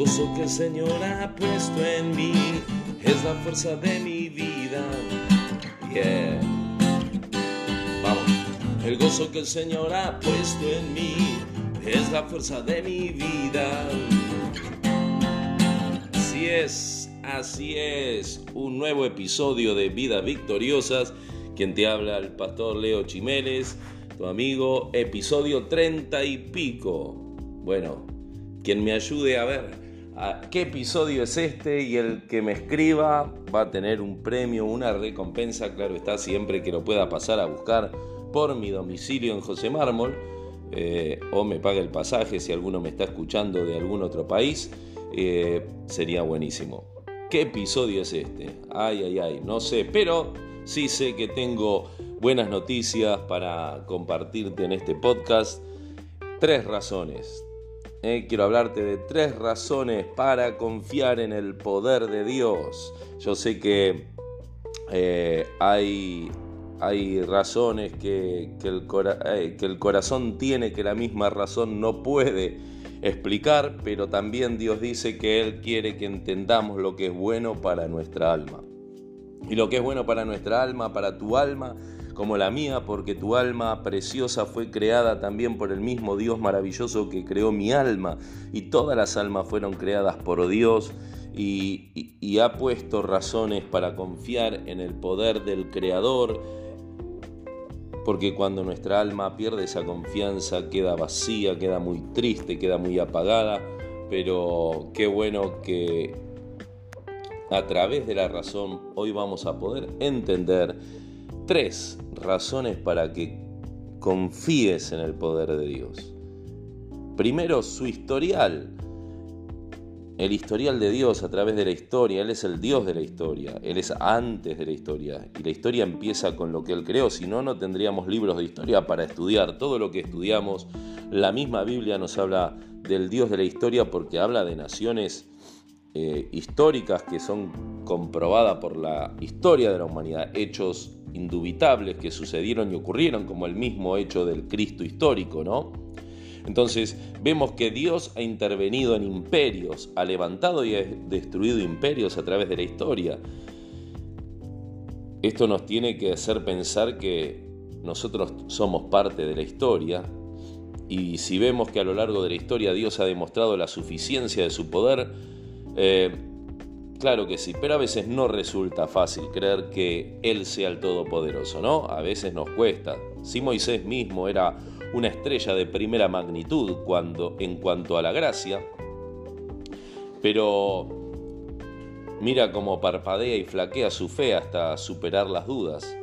gozo que el Señor ha puesto en mí es la fuerza de mi vida. Yeah. Vamos. El gozo que el Señor ha puesto en mí es la fuerza de mi vida. Así es, así es. Un nuevo episodio de Vidas Victoriosas. Quien te habla, el pastor Leo Chimeles, tu amigo, episodio 30 y pico. Bueno, quien me ayude a ver qué episodio es este y el que me escriba va a tener un premio, una recompensa, claro está, siempre que lo pueda pasar a buscar por mi domicilio en José Mármol eh, o me pague el pasaje si alguno me está escuchando de algún otro país, eh, sería buenísimo. ¿Qué episodio es este? Ay, ay, ay, no sé, pero sí sé que tengo buenas noticias para compartirte en este podcast. Tres razones, eh, quiero hablarte de tres razones para confiar en el poder de Dios. Yo sé que eh, hay, hay, razones que, el eh, que el corazón tiene que la misma razón no puede explicar, pero también Dios dice que Él quiere que entendamos lo que es bueno para nuestra alma. Y lo que es bueno para nuestra alma, para tu alma, como la mía, porque tu alma preciosa fue creada también por el mismo Dios maravilloso que creó mi alma, y todas las almas fueron creadas por Dios, y, ha puesto razones para confiar en el poder del Creador, porque cuando nuestra alma pierde esa confianza queda vacía, queda muy triste, queda muy apagada, pero qué bueno que a través de la razón hoy vamos a poder entender tres razones para que confíes en el poder de Dios. Primero, su historial. El historial de Dios a través de la historia. Él es el Dios de la historia. Él es antes de la historia. Y la historia empieza con lo que Él creó. Si no, no tendríamos libros de historia para estudiar. Todo lo que estudiamos, la misma Biblia nos habla del Dios de la historia porque habla de naciones eh, históricas que son comprobadas por la historia de la humanidad. Hechos indubitables que sucedieron y ocurrieron, como el mismo hecho del Cristo histórico, ¿no? Entonces vemos que Dios ha intervenido en imperios, ha levantado y ha destruido imperios a través de la historia. Esto nos tiene que hacer pensar que nosotros somos parte de la historia y si vemos que a lo largo de la historia Dios ha demostrado la suficiencia de su poder, eh, Claro que sí, pero a veces no resulta fácil creer que Él sea el Todopoderoso, ¿no? A veces nos cuesta. Si Moisés mismo era una estrella de primera magnitud cuando, en cuanto a la gracia, pero mira cómo parpadea y flaquea su fe hasta superar las dudas.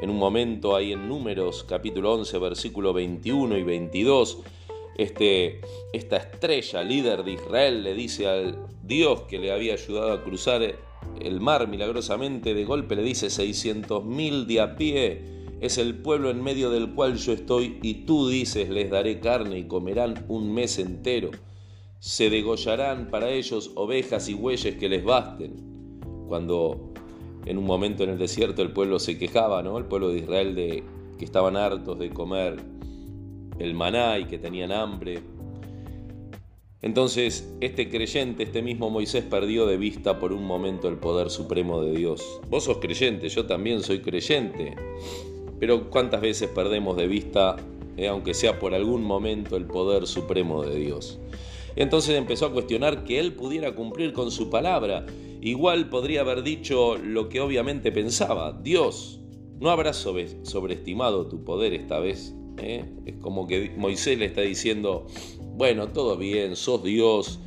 En un momento ahí en Números capítulo 11 versículo 21 y 22, este, esta estrella líder de Israel le dice al Dios que le había ayudado a cruzar el mar milagrosamente, de golpe le dice 600.000 de a pie, es el pueblo en medio del cual yo estoy y tú dices les daré carne y comerán un mes entero. Se degollarán para ellos ovejas y bueyes que les basten. Cuando en un momento en el desierto el pueblo se quejaba, ¿no? El pueblo de Israel de que estaban hartos de comer el maná y que tenían hambre. Entonces, este creyente, este mismo Moisés, perdió de vista por un momento el poder supremo de Dios. Vos sos creyente, yo también soy creyente. Pero ¿cuántas veces perdemos de vista, eh, aunque sea por algún momento, el poder supremo de Dios? entonces empezó a cuestionar que él pudiera cumplir con su palabra. Igual podría haber dicho lo que obviamente pensaba, Dios, ¿no habrás sobreestimado tu poder esta vez? ¿Eh? Es como que Moisés le está diciendo, bueno, todo bien, sos Dios,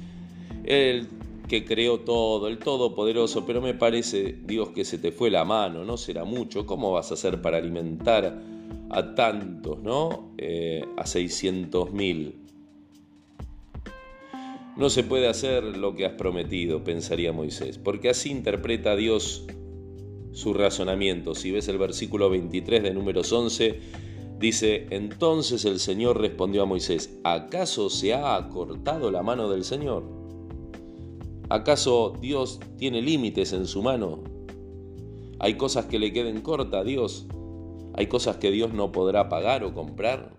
el que creó todo, el todopoderoso, pero me parece, Dios, que se te fue la mano, no será mucho, ¿cómo vas a hacer para alimentar a tantos, ¿no? Eh, a 600 mil. No se puede hacer lo que has prometido, pensaría Moisés, porque así interpreta Dios su razonamiento. Si ves el versículo 23 de números 11, Dice, entonces el Señor respondió a Moisés, ¿acaso se ha acortado la mano del Señor? ¿Acaso Dios tiene límites en su mano? ¿Hay cosas que le queden cortas a Dios? ¿Hay cosas que Dios no podrá pagar o comprar?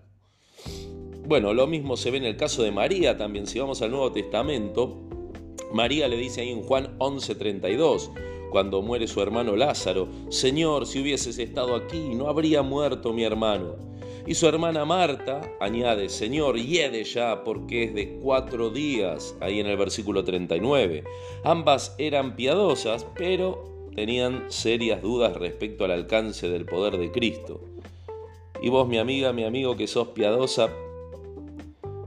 Bueno, lo mismo se ve en el caso de María también. Si vamos al Nuevo Testamento, María le dice ahí en Juan 11:32, cuando muere su hermano Lázaro, Señor, si hubieses estado aquí, no habría muerto mi hermano. Y su hermana Marta añade, Señor, hiede ya porque es de cuatro días, ahí en el versículo 39. Ambas eran piadosas, pero tenían serias dudas respecto al alcance del poder de Cristo. Y vos, mi amiga, mi amigo, que sos piadosa,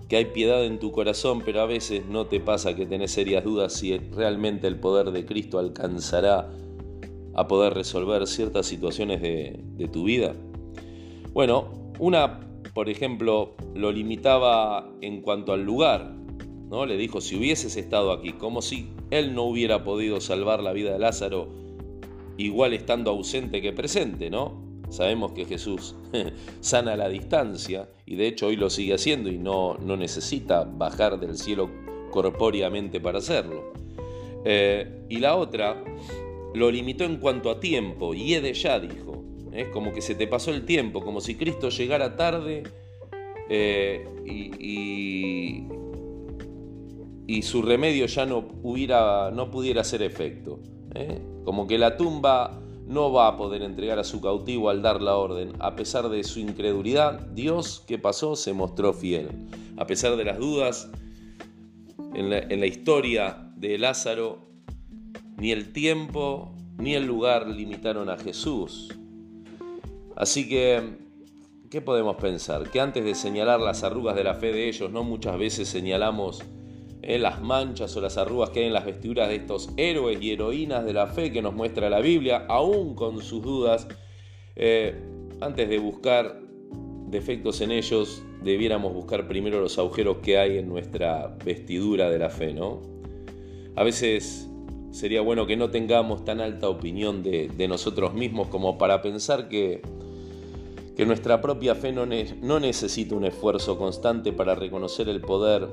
que hay piedad en tu corazón, pero a veces no te pasa que tenés serias dudas si realmente el poder de Cristo alcanzará a poder resolver ciertas situaciones de, de tu vida. Bueno, una, por ejemplo, lo limitaba en cuanto al lugar, ¿no? Le dijo, si hubieses estado aquí, como si él no hubiera podido salvar la vida de Lázaro, igual estando ausente que presente, ¿no? Sabemos que Jesús sana a la distancia y de hecho hoy lo sigue haciendo y no, no necesita bajar del cielo corpóreamente para hacerlo. Eh, y la otra lo limitó en cuanto a tiempo, y de ya dijo, como que se te pasó el tiempo, como si Cristo llegara tarde eh, y, su remedio ya no, hubiera, no pudiera hacer efecto. ¿eh? Como que la tumba no va a poder entregar a su cautivo al dar la orden. A pesar de su incredulidad, Dios, ¿qué pasó? Se mostró fiel. A pesar de las dudas en la historia de Lázaro, ni el tiempo ni el lugar limitaron a Jesús. Así que, ¿qué podemos pensar? Que antes de señalar las arrugas de la fe de ellos, no muchas veces señalamos eh, las manchas o las arrugas que hay en las vestiduras de estos héroes y heroínas de la fe que nos muestra la Biblia, aún con sus dudas. Eh, antes de buscar defectos en ellos, debiéramos buscar primero los agujeros que hay en nuestra vestidura de la fe, ¿no? A veces sería bueno que no tengamos tan alta opinión de, nosotros mismos como para pensar que que nuestra propia fe no, no necesita un esfuerzo constante para reconocer el poder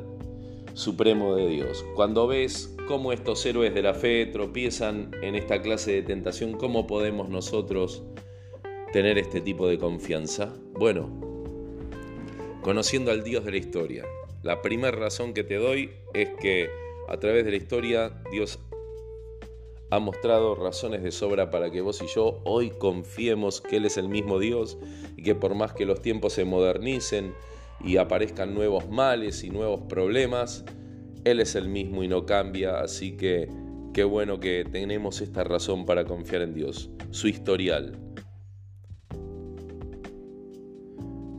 supremo de Dios. Cuando ves cómo estos héroes de la fe tropiezan en esta clase de tentación, ¿cómo podemos nosotros tener este tipo de confianza? Bueno, conociendo al Dios de la historia. La primera razón que te doy es que a través de la historia Dios ha mostrado razones de sobra para que vos y yo hoy confiemos que Él es el mismo Dios y que por más que los tiempos se modernicen y aparezcan nuevos males y nuevos problemas, Él es el mismo y no cambia, así que qué bueno que tenemos esta razón para confiar en Dios, su historial.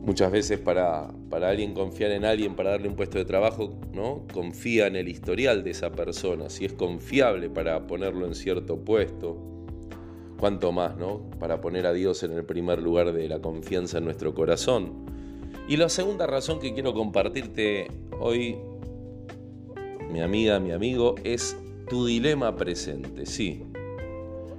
Muchas veces para, para, alguien confiar en alguien, para darle un puesto de trabajo, ¿no? confía en el historial de esa persona, si es confiable para ponerlo en cierto puesto. Cuanto más, ¿no? Para poner a Dios en el primer lugar de la confianza en nuestro corazón. Y la segunda razón que quiero compartirte hoy, mi amiga, mi amigo, es tu dilema presente. Sí,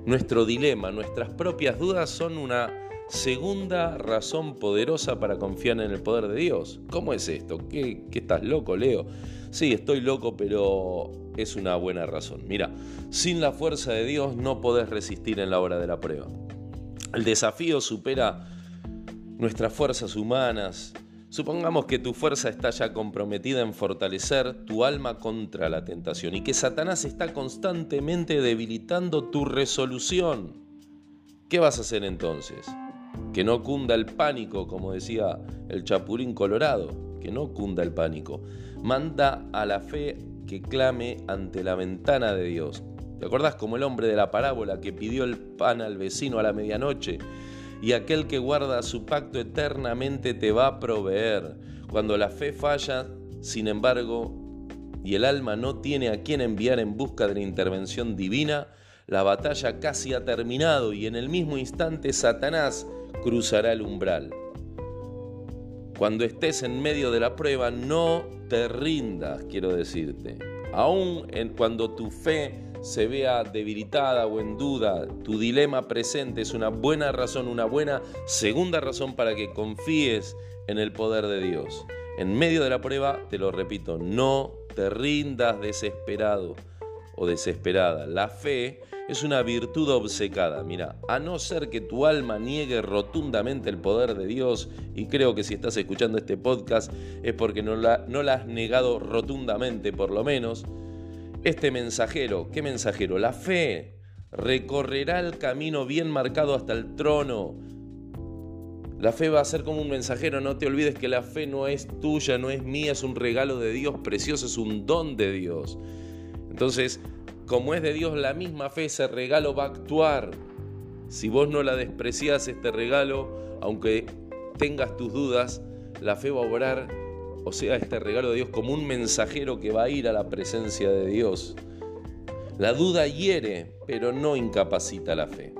nuestro dilema, nuestras propias dudas son una Segunda razón poderosa para confiar en el poder de Dios. ¿Cómo es esto? ¿Qué, estás loco, Leo? Sí, estoy loco, pero es una buena razón. Mira, sin la fuerza de Dios no podés resistir en la hora de la prueba. El desafío supera nuestras fuerzas humanas. Supongamos que tu fuerza está ya comprometida en fortalecer tu alma contra la tentación y que Satanás está constantemente debilitando tu resolución. ¿Qué vas a hacer entonces? Que no cunda el pánico, como decía el Chapulín Colorado, que no cunda el pánico. Manda a la fe que clame ante la ventana de Dios. ¿Te acordás como el hombre de la parábola que pidió el pan al vecino a la medianoche? Y aquel que guarda su pacto eternamente te va a proveer. Cuando la fe falla, sin embargo, y el alma no tiene a quien enviar en busca de la intervención divina, la batalla casi ha terminado y en el mismo instante Satanás cruzará el umbral. Cuando estés en medio de la prueba, no te rindas, quiero decirte. Aún en cuando tu fe se vea debilitada o en duda, tu dilema presente es una buena razón, una buena segunda razón para que confíes en el poder de Dios. En medio de la prueba, te lo repito, no te rindas desesperado o desesperada. La fe es una virtud obcecada. Mira, a no ser que tu alma niegue rotundamente el poder de Dios, y creo que si estás escuchando este podcast es porque no la, no la has negado rotundamente por lo menos, Este mensajero, ¿qué mensajero? La fe recorrerá el camino bien marcado hasta el trono. La fe va a ser como un mensajero, no te olvides que la fe no es tuya, no es mía, es un regalo de Dios precioso, es un don de Dios. Entonces, como es de Dios la misma fe, ese regalo va a actuar. Si vos no la desprecias, este regalo, aunque tengas tus dudas, la fe va a obrar, o sea, este regalo de Dios como un mensajero que va a ir a la presencia de Dios. La duda hiere, pero no incapacita la fe.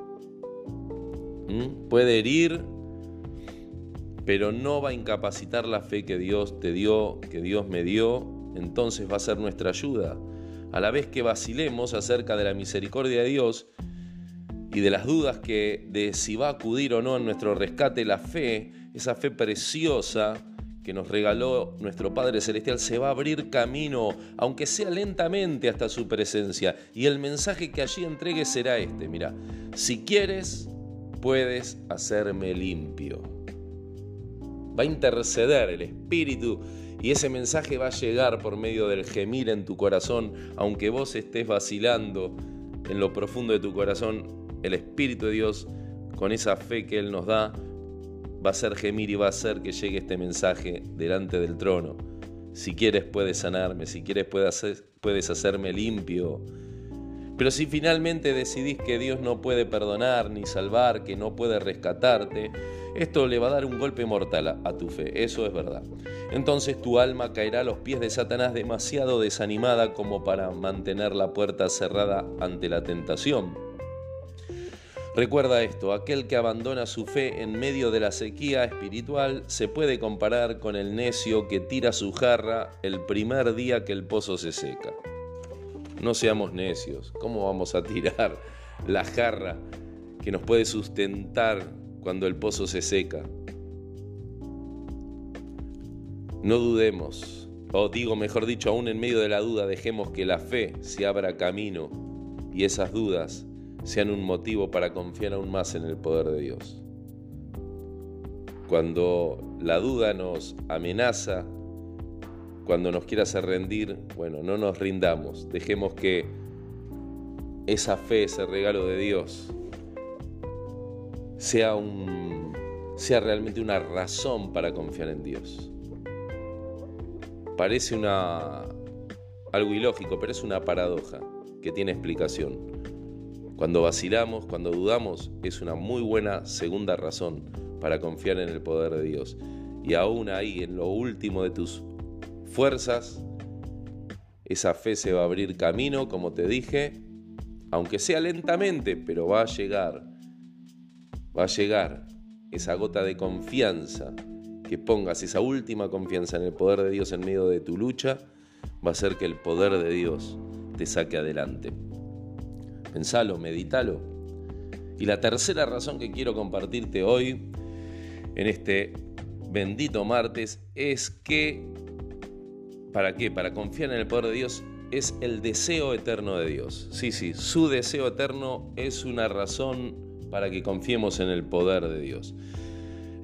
¿Mm? Puede herir, pero no va a incapacitar la fe que Dios te dio, que Dios me dio, entonces va a ser nuestra ayuda. A la vez que vacilemos acerca de la misericordia de Dios y de las dudas que de si va a acudir o no en nuestro rescate, la fe, esa fe preciosa que nos regaló nuestro Padre Celestial, se va a abrir camino, aunque sea lentamente, hasta su presencia. Y el mensaje que allí entregue será este, mira, si quieres, puedes hacerme limpio. Va a interceder el Espíritu y ese mensaje va a llegar por medio del gemir en tu corazón, aunque vos estés vacilando en lo profundo de tu corazón, el Espíritu de Dios, con esa fe que Él nos da, va a hacer gemir y va a hacer que llegue este mensaje delante del trono. Si quieres puedes sanarme, si quieres puedes, puedes hacerme limpio. Pero si finalmente decidís que Dios no puede perdonar ni salvar, que no puede rescatarte, esto le va a dar un golpe mortal a, tu fe, eso es verdad. Entonces tu alma caerá a los pies de Satanás demasiado desanimada como para mantener la puerta cerrada ante la tentación. Recuerda esto, aquel que abandona su fe en medio de la sequía espiritual se puede comparar con el necio que tira su jarra el primer día que el pozo se seca. No seamos necios, ¿cómo vamos a tirar la jarra que nos puede sustentar cuando el pozo se seca. No dudemos, o digo mejor dicho, aún en medio de la duda, dejemos que la fe se abra camino y esas dudas sean un motivo para confiar aún más en el poder de Dios. Cuando la duda nos amenaza, cuando nos quiera hacer rendir, bueno, no nos rindamos, dejemos que esa fe, ese regalo de Dios, sea, un, sea realmente una razón para confiar en Dios. Parece una, algo ilógico, pero es una paradoja que tiene explicación. Cuando vacilamos, cuando dudamos, es una muy buena segunda razón para confiar en el poder de Dios. Y aún ahí, en lo último de tus fuerzas, esa fe se va a abrir camino, como te dije, aunque sea lentamente, pero va a llegar va a llegar esa gota de confianza, que pongas esa última confianza en el poder de Dios en medio de tu lucha, va a hacer que el poder de Dios te saque adelante. Pensalo, meditalo. Y la tercera razón que quiero compartirte hoy, en este bendito martes, es que, ¿para qué? Para confiar en el poder de Dios es el deseo eterno de Dios. Sí, sí, su deseo eterno es una razón para que confiemos en el poder de Dios.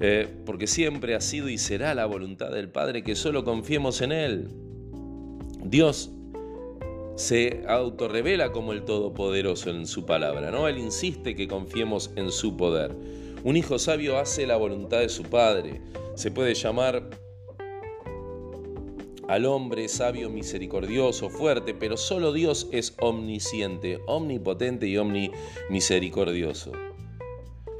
Eh, porque siempre ha sido y será la voluntad del Padre que solo confiemos en Él. Dios se autorrevela como el Todopoderoso en su palabra, ¿no? Él insiste que confiemos en su poder. Un hijo sabio hace la voluntad de su Padre. Se puede llamar al hombre sabio, misericordioso, fuerte, pero solo Dios es omnisciente, omnipotente y omnimisericordioso.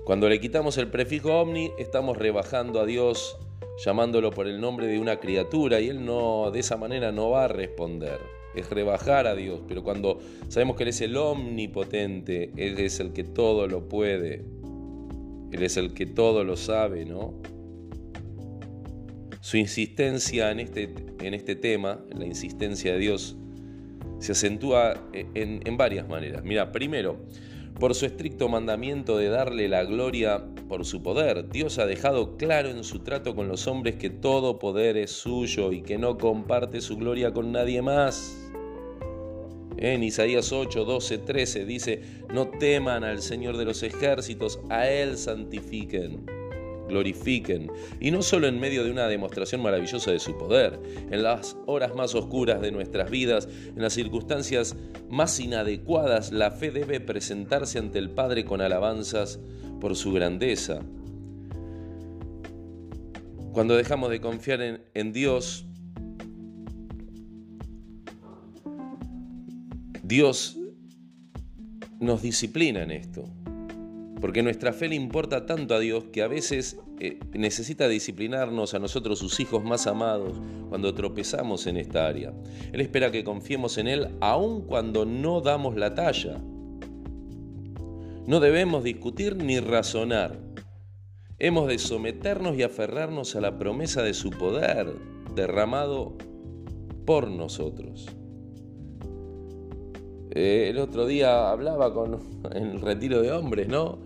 Cuando le quitamos el prefijo omni, estamos rebajando a Dios, llamándolo por el nombre de una criatura, y Él no, de esa manera no va a responder. Es rebajar a Dios, pero cuando sabemos que Él es el omnipotente, Él es el que todo lo puede, Él es el que todo lo sabe, ¿no? Su insistencia en este, en este tema, la insistencia de Dios, se acentúa en, en varias maneras. Mira, primero, por su estricto mandamiento de darle la gloria por su poder. Dios ha dejado claro en su trato con los hombres que todo poder es suyo y que no comparte su gloria con nadie más. En Isaías 8, 12, 13 dice, no teman al Señor de los ejércitos, a Él santifiquen. Glorifiquen, y no solo en medio de una demostración maravillosa de su poder, en las horas más oscuras de nuestras vidas, en las circunstancias más inadecuadas, la fe debe presentarse ante el Padre con alabanzas por su grandeza. Cuando dejamos de confiar en, en Dios, Dios nos disciplina en esto. Porque nuestra fe le importa tanto a Dios que a veces eh, necesita disciplinarnos a nosotros, sus hijos más amados, cuando tropezamos en esta área. Él espera que confiemos en Él aun cuando no damos la talla. No debemos discutir ni razonar. Hemos de someternos y aferrarnos a la promesa de su poder derramado por nosotros. Eh, el otro día hablaba con el retiro de hombres, ¿no?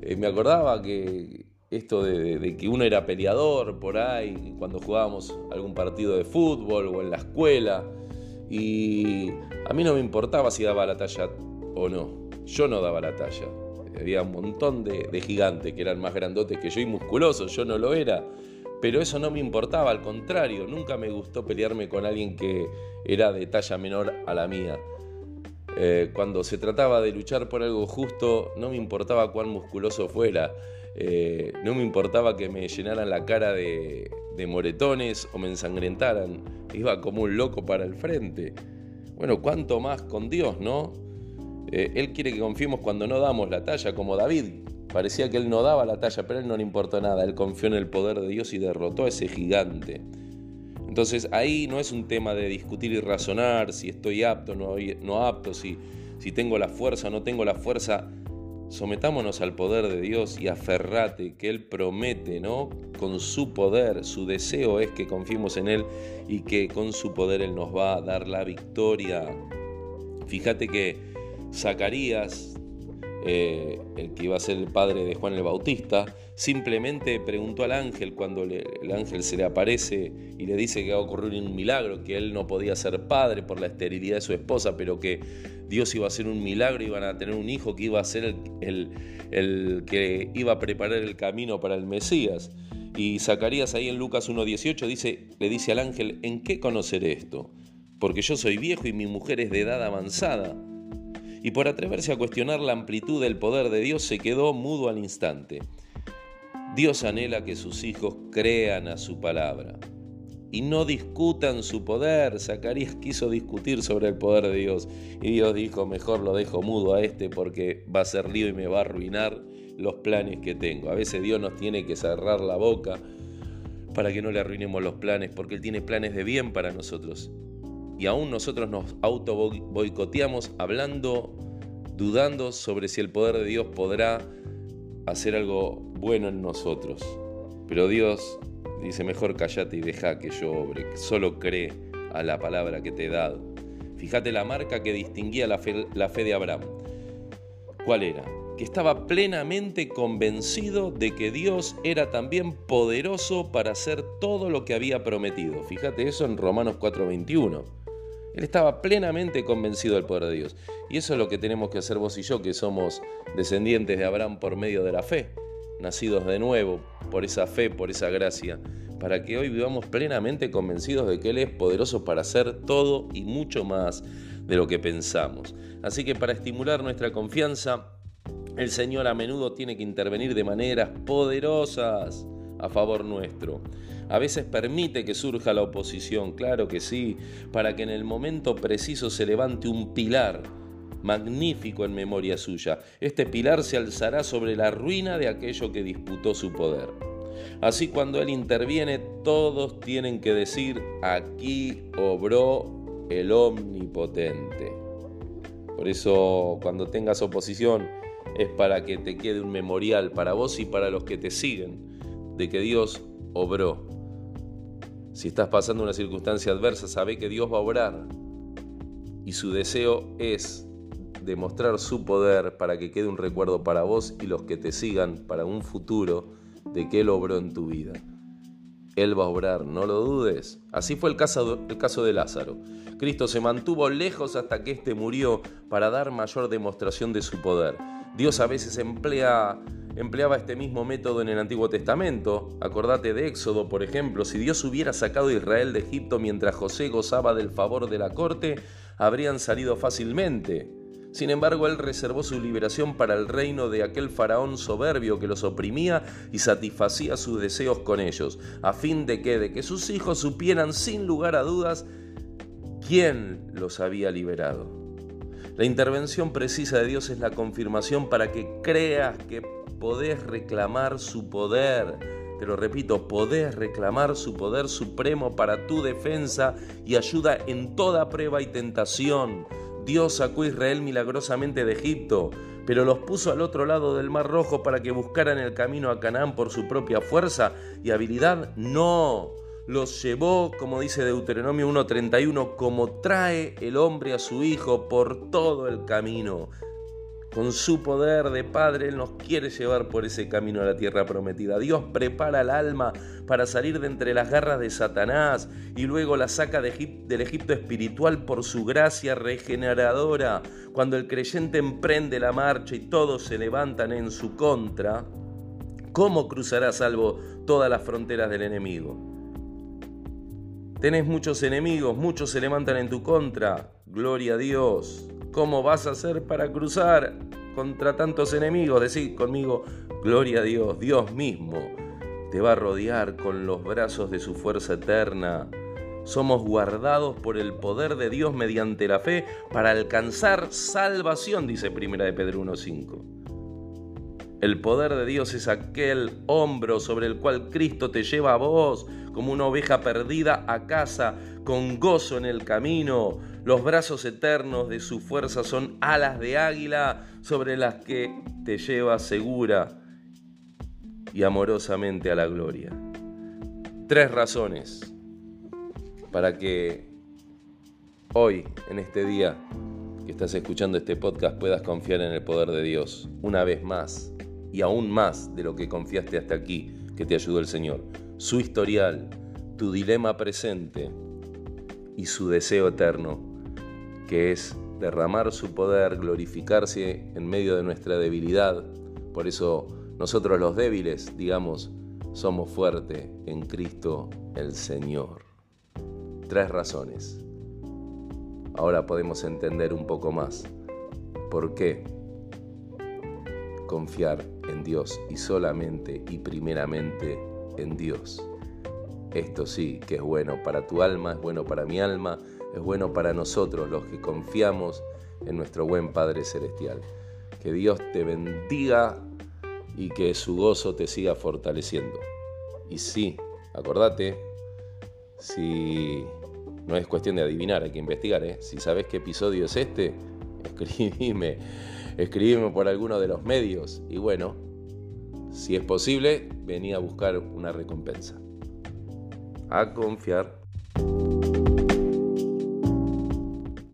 Eh, me acordaba que esto de, que uno era peleador por ahí, cuando jugábamos algún partido de fútbol o en la escuela, y a mí no me importaba si daba la talla o no. Yo no daba la talla. Había un montón de, de gigantes que eran más grandotes que yo y musculosos, yo no lo era. Pero eso no me importaba, al contrario, nunca me gustó pelearme con alguien que era de talla menor a la mía. Eh, cuando se trataba de luchar por algo justo, no me importaba cuán musculoso fuera, eh, no me importaba que me llenaran la cara de, moretones o me ensangrentaran, iba como un loco para el frente. Bueno, cuánto más con Dios, ¿no? Eh, él quiere que confiemos cuando no damos la talla, como David. Parecía que él no daba la talla, pero a él no le importó nada. Él confió en el poder de Dios y derrotó a ese gigante. Entonces ahí no es un tema de discutir y razonar si estoy apto o no, no apto, si, si tengo la fuerza o no tengo la fuerza. Sometámonos al poder de Dios y aferrate que Él promete, ¿no? Con su poder, su deseo es que confiemos en Él y que con su poder Él nos va a dar la victoria. Fíjate que Zacarías eh, el que iba a ser el padre de Juan el Bautista, simplemente preguntó al ángel cuando el ángel se le aparece y le dice que va a ocurrir un milagro, que él no podía ser padre por la esterilidad de su esposa, pero que Dios iba a hacer un milagro, iban a tener un hijo que iba a ser el, que iba a preparar el camino para el Mesías. Y Zacarías ahí en Lucas 1.18 dice, le dice al ángel, ¿en qué conoceré esto? Porque yo soy viejo y mi mujer es de edad avanzada y por atreverse a cuestionar la amplitud del poder de Dios se quedó mudo al instante. Dios anhela que sus hijos crean a su palabra y no discutan su poder. Zacarías quiso discutir sobre el poder de Dios y Dios dijo, mejor lo dejo mudo a este porque va a ser lío y me va a arruinar los planes que tengo. A veces Dios nos tiene que cerrar la boca para que no le arruinemos los planes, porque Él tiene planes de bien para nosotros y aún nosotros nos auto boicoteamos hablando, dudando sobre si el poder de Dios podrá hacer algo bueno en nosotros. Pero Dios dice, mejor callate y deja que yo obre, solo cree a la palabra que te he dado. Fíjate la marca que distinguía la fe, la fe de Abraham. ¿Cuál era? Que estaba plenamente convencido de que Dios era también poderoso para hacer todo lo que había prometido. Fíjate eso en Romanos 4:21. Él estaba plenamente convencido del poder de Dios. Y eso es lo que tenemos que hacer vos y yo, que somos descendientes de Abraham por medio de la fe, nacidos de nuevo por esa fe, por esa gracia, para que hoy vivamos plenamente convencidos de que Él es poderoso para hacer todo y mucho más de lo que pensamos. Así que para estimular nuestra confianza, el Señor a menudo tiene que intervenir de maneras poderosas a favor nuestro. A veces permite que surja la oposición, claro que sí, para que en el momento preciso se levante un pilar magnífico en memoria suya. Este pilar se alzará sobre la ruina de aquello que disputó su poder. Así cuando Él interviene, todos tienen que decir, aquí obró el omnipotente. Por eso cuando tengas oposición es para que te quede un memorial para vos y para los que te siguen de que Dios obró. Si estás pasando una circunstancia adversa, sabe que Dios va a obrar. Y su deseo es demostrar su poder para que quede un recuerdo para vos y los que te sigan para un futuro de que Él obró en tu vida. Él va a obrar, no lo dudes. Así fue el caso, el caso de Lázaro. Cristo se mantuvo lejos hasta que éste murió para dar mayor demostración de su poder. Dios a veces emplea empleaba este mismo método en el Antiguo Testamento. Acordate de Éxodo, por ejemplo. Si Dios hubiera sacado a Israel de Egipto mientras José gozaba del favor de la corte, habrían salido fácilmente. Sin embargo, él reservó su liberación para el reino de aquel faraón soberbio que los oprimía y satisfacía sus deseos con ellos, a fin de que, de que sus hijos supieran sin lugar a dudas quién los había liberado. La intervención precisa de Dios es la confirmación para que creas que podés reclamar su poder. Te lo repito, podés reclamar su poder supremo para tu defensa y ayuda en toda prueba y tentación. Dios sacó a Israel milagrosamente de Egipto, pero los puso al otro lado del Mar Rojo para que buscaran el camino a Canaán por su propia fuerza y habilidad. No, los llevó, como dice Deuteronomio 1.31, como trae el hombre a su hijo por todo el camino. Con su poder de Padre, Él nos quiere llevar por ese camino a la tierra prometida. Dios prepara el alma para salir de entre las garras de Satanás y luego la saca del Egipto espiritual por su gracia regeneradora. Cuando el creyente emprende la marcha y todos se levantan en su contra, ¿cómo cruzará salvo todas las fronteras del enemigo? Tenés muchos enemigos, muchos se levantan en tu contra. Gloria a Dios. ¿Cómo vas a hacer para cruzar contra tantos enemigos? Decid conmigo, gloria a Dios, Dios mismo te va a rodear con los brazos de su fuerza eterna. Somos guardados por el poder de Dios mediante la fe para alcanzar salvación, dice Primera de Pedro 1.5. El poder de Dios es aquel hombro sobre el cual Cristo te lleva a vos como una oveja perdida a casa, con gozo en el camino. Los brazos eternos de su fuerza son alas de águila sobre las que te lleva segura y amorosamente a la gloria. Tres razones para que hoy, en este día que estás escuchando este podcast, puedas confiar en el poder de Dios una vez más y aún más de lo que confiaste hasta aquí que te ayudó el Señor. Su historial, tu dilema presente y su deseo eterno, que es derramar su poder, glorificarse en medio de nuestra debilidad. Por eso nosotros los débiles, digamos, somos fuertes en Cristo el Señor. Tres razones. Ahora podemos entender un poco más por qué confiar en Dios y solamente y primeramente en Dios. Esto sí que es bueno para tu alma, es bueno para mi alma, es bueno para nosotros los que confiamos en nuestro buen Padre Celestial. Que Dios te bendiga y que su gozo te siga fortaleciendo. Y sí, acordate, si no es cuestión de adivinar, hay que investigar, ¿eh? si sabes qué episodio es este, escribime, escribime por alguno de los medios y bueno, si es posible, vení a buscar una recompensa. A confiar.